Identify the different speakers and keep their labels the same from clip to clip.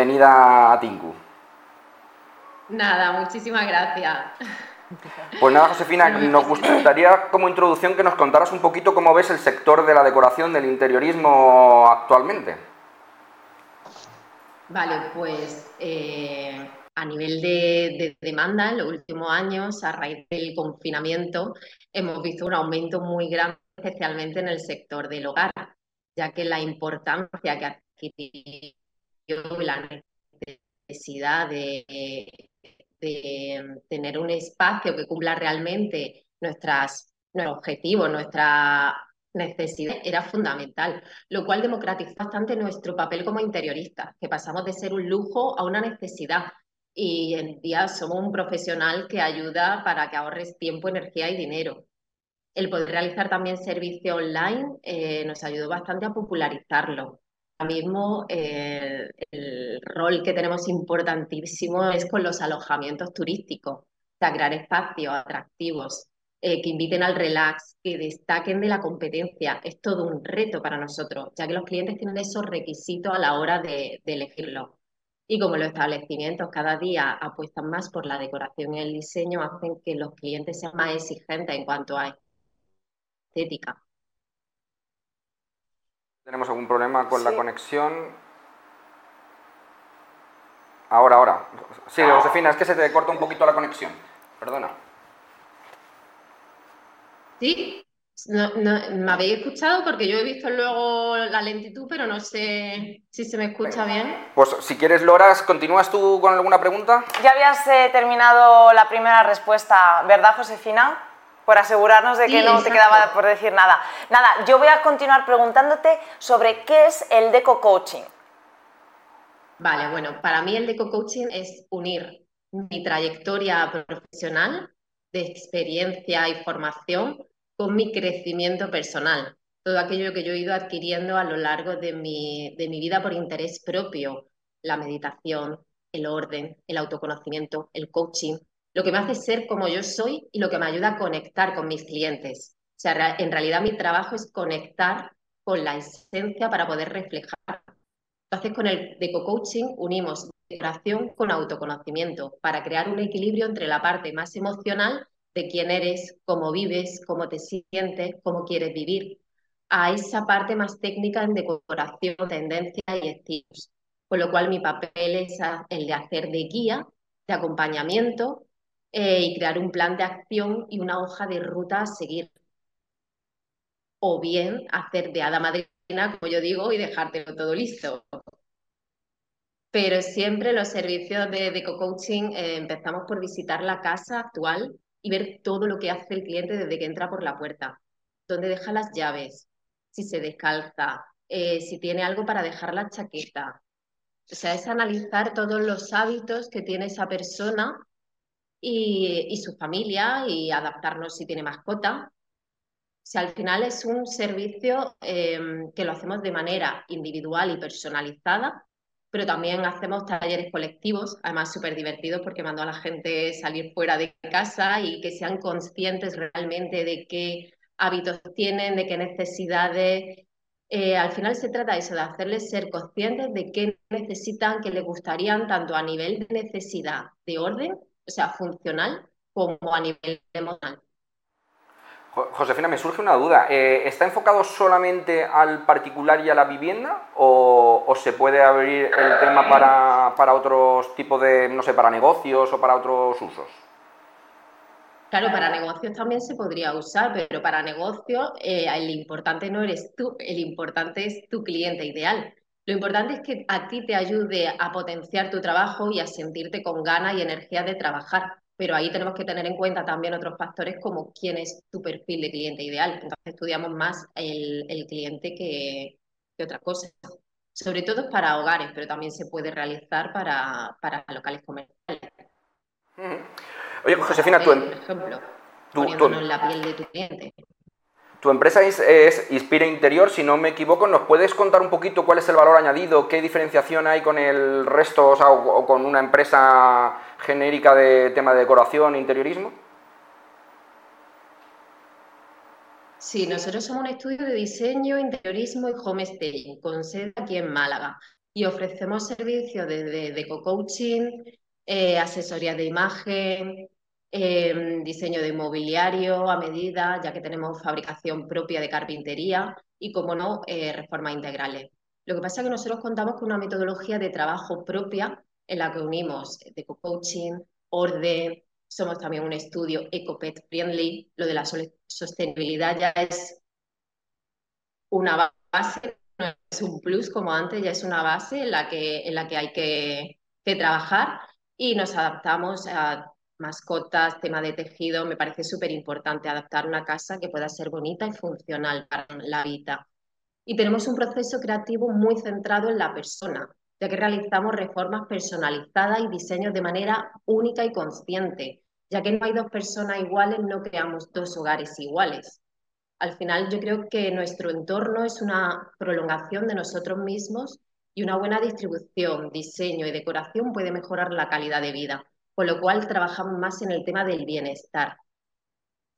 Speaker 1: bienvenida a Tinku.
Speaker 2: Nada, muchísimas gracias.
Speaker 1: Pues nada, Josefina, nos gustaría como introducción que nos contaras un poquito cómo ves el sector de la decoración del interiorismo actualmente.
Speaker 2: Vale, pues eh, a nivel de, demanda en los últimos años, a raíz del confinamiento, hemos visto un aumento muy grande, especialmente en el sector del hogar, ya que la importancia que adquirió la necesidad de tener un espacio que cumpla realmente nuestros objetivos, nuestra necesidad era fundamental, lo cual democratizó bastante nuestro papel como interioristas, que pasamos de ser un lujo a una necesidad. Y en día somos un profesional que ayuda para que ahorres tiempo, energía y dinero. El poder realizar también servicio online eh, nos ayudó bastante a popularizarlo mismo el, rol que tenemos importantísimo es con los alojamientos turísticos, o crear espacios atractivos eh, que inviten al relax, que destaquen de la competencia. Es todo un reto para nosotros, ya que los clientes tienen esos requisitos a la hora de, de elegirlo. Y como los establecimientos cada día apuestan más por la decoración y el diseño, hacen que los clientes sean más exigentes en cuanto a estética.
Speaker 1: ¿Tenemos algún problema con la conexión? Ahora, ahora. Sí, Josefina, es que se te corta un poquito la conexión. Perdona.
Speaker 2: Sí, ¿me habéis escuchado? Porque yo he visto luego la lentitud, pero no sé si se me escucha bien.
Speaker 1: Pues si quieres, Loras, ¿continúas tú con alguna pregunta?
Speaker 3: Ya habías eh, terminado la primera respuesta, ¿verdad, Josefina? Por asegurarnos de que no te quedaba por decir nada. Nada, yo voy a continuar preguntándote sobre qué es el Deco Coaching.
Speaker 2: Vale, bueno, para mí el Deco Coaching es unir mi trayectoria profesional de experiencia y formación con mi crecimiento personal. Todo aquello que yo he ido adquiriendo a lo largo de mi, de mi vida por interés propio, la meditación, el orden, el autoconocimiento, el coaching, lo que me hace ser como yo soy y lo que me ayuda a conectar con mis clientes. O sea, en realidad mi trabajo es conectar con la esencia para poder reflejar. Entonces, con el Deco Coaching unimos decoración con autoconocimiento para crear un equilibrio entre la parte más emocional de quién eres, cómo vives, cómo te sientes, cómo quieres vivir, a esa parte más técnica en decoración, tendencia y estilos. Con lo cual mi papel es el de hacer de guía, de acompañamiento eh, y crear un plan de acción y una hoja de ruta a seguir. O bien hacer de hada madrina, como yo digo, y dejártelo todo listo. Pero siempre los servicios de, de co-coaching eh, empezamos por visitar la casa actual y ver todo lo que hace el cliente desde que entra por la puerta. Dónde deja las llaves, si se descalza, eh, si tiene algo para dejar la chaqueta. O sea, es analizar todos los hábitos que tiene esa persona y, su familia y adaptarnos si tiene mascota. Si al final es un servicio em, que lo hacemos de manera individual y personalizada, pero también hacemos talleres colectivos, además súper divertidos porque mando a la gente salir fuera de casa y que sean conscientes realmente de qué hábitos tienen, de qué necesidades. Eh, al final se trata eso, de hacerles ser conscientes de qué necesitan, qué les gustarían, tanto a nivel de necesidad de orden o sea, funcional como a nivel emocional.
Speaker 1: Josefina, me surge una duda. Eh, ¿Está enfocado solamente al particular y a la vivienda o, se puede abrir el tema para, otros tipos de, no sé, para negocios o para otros usos?
Speaker 2: Claro, para negocios también se podría usar, pero para negocios eh, el importante no eres tú, el importante es tu cliente ideal. Lo importante es que a ti te ayude a potenciar tu trabajo y a sentirte con ganas y energía de trabajar. Pero ahí tenemos que tener en cuenta también otros factores como quién es tu perfil de cliente ideal. Entonces estudiamos más el, cliente que, otra cosa. Sobre todo para hogares, pero también se puede realizar para, locales comerciales.
Speaker 1: Oye, Josefina, tú...
Speaker 2: Por ejemplo, poniéndonos la piel de tu cliente.
Speaker 1: Tu empresa es, Inspira Interior, si no me equivoco. ¿Nos puedes contar un poquito cuál es el valor añadido, qué diferenciación hay con el resto o, con una empresa genérica de tema de decoración e interiorismo?
Speaker 2: Sí, nosotros somos un estudio de diseño, interiorismo y home staging, con sede aquí en Málaga. y ofrecemos servicios desde de co-coaching, eh, asesoría de imagen, em, diseño de inmobiliario a medida, ya que tenemos fabricación propia de carpintería y, como no, eh, reformas integrales. Lo que pasa es que nosotros contamos con una metodología de trabajo propia en la que unimos de coaching, orden, somos también un estudio EcoPet Friendly, lo de la sostenibilidad ya es una base, es un plus como antes, ya es una base en la que, en la que hay que trabajar y nos adaptamos a mascotas, tema de tejido, me parece súper importante adaptar una casa que pueda ser bonita y funcional para la vida. Y tenemos un proceso creativo muy centrado en la persona, ya que realizamos reformas personalizadas y diseños de manera única y consciente, ya que no hay dos personas iguales, no creamos dos hogares iguales. Al final yo creo que nuestro entorno es una prolongación de nosotros mismos y una buena distribución, diseño y decoración puede mejorar la calidad de vida, con lo cual trabajamos más en el tema del bienestar.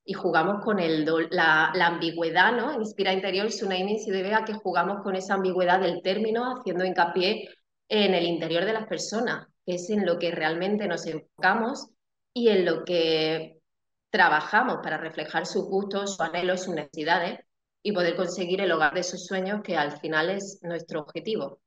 Speaker 2: Y jugamos con el la, ambigüedad, ¿no? Inspira Interior su naming se debe a que jugamos con esa ambigüedad del término, haciendo hincapié en el interior de las personas, que es en lo que realmente nos enfocamos y en lo que trabajamos para reflejar sus gustos, sus anhelos, sus necesidades y poder conseguir el hogar de sus sueños, que al final es nuestro objetivo.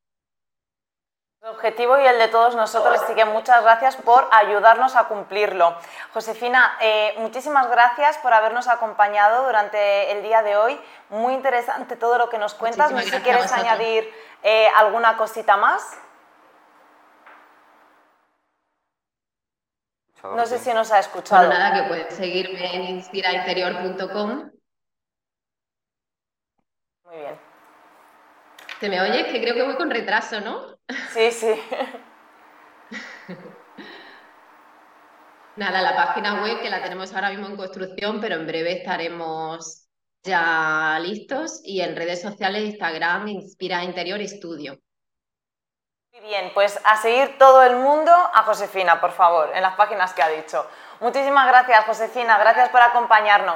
Speaker 3: El objetivo y el de todos nosotros, así que muchas gracias por ayudarnos a cumplirlo. Josefina, eh, muchísimas gracias por habernos acompañado durante el día de hoy. Muy interesante todo lo que nos cuentas. no sé si quieres añadir eh, alguna cosita más. No sé si nos ha escuchado.
Speaker 2: nada, que puedes seguirme en inspirainterior.com.
Speaker 3: Muy bien.
Speaker 2: ¿Te me oyes? Que creo que voy con retraso, ¿no?
Speaker 3: Sí, sí.
Speaker 2: Nada, la página web que la tenemos ahora mismo en construcción, pero en breve estaremos ya listos y en redes sociales, Instagram, Inspira Interior Estudio.
Speaker 3: Muy bien, pues a seguir todo el mundo a Josefina, por favor, en las páginas que ha dicho. Muchísimas gracias, Josefina, gracias por acompañarnos.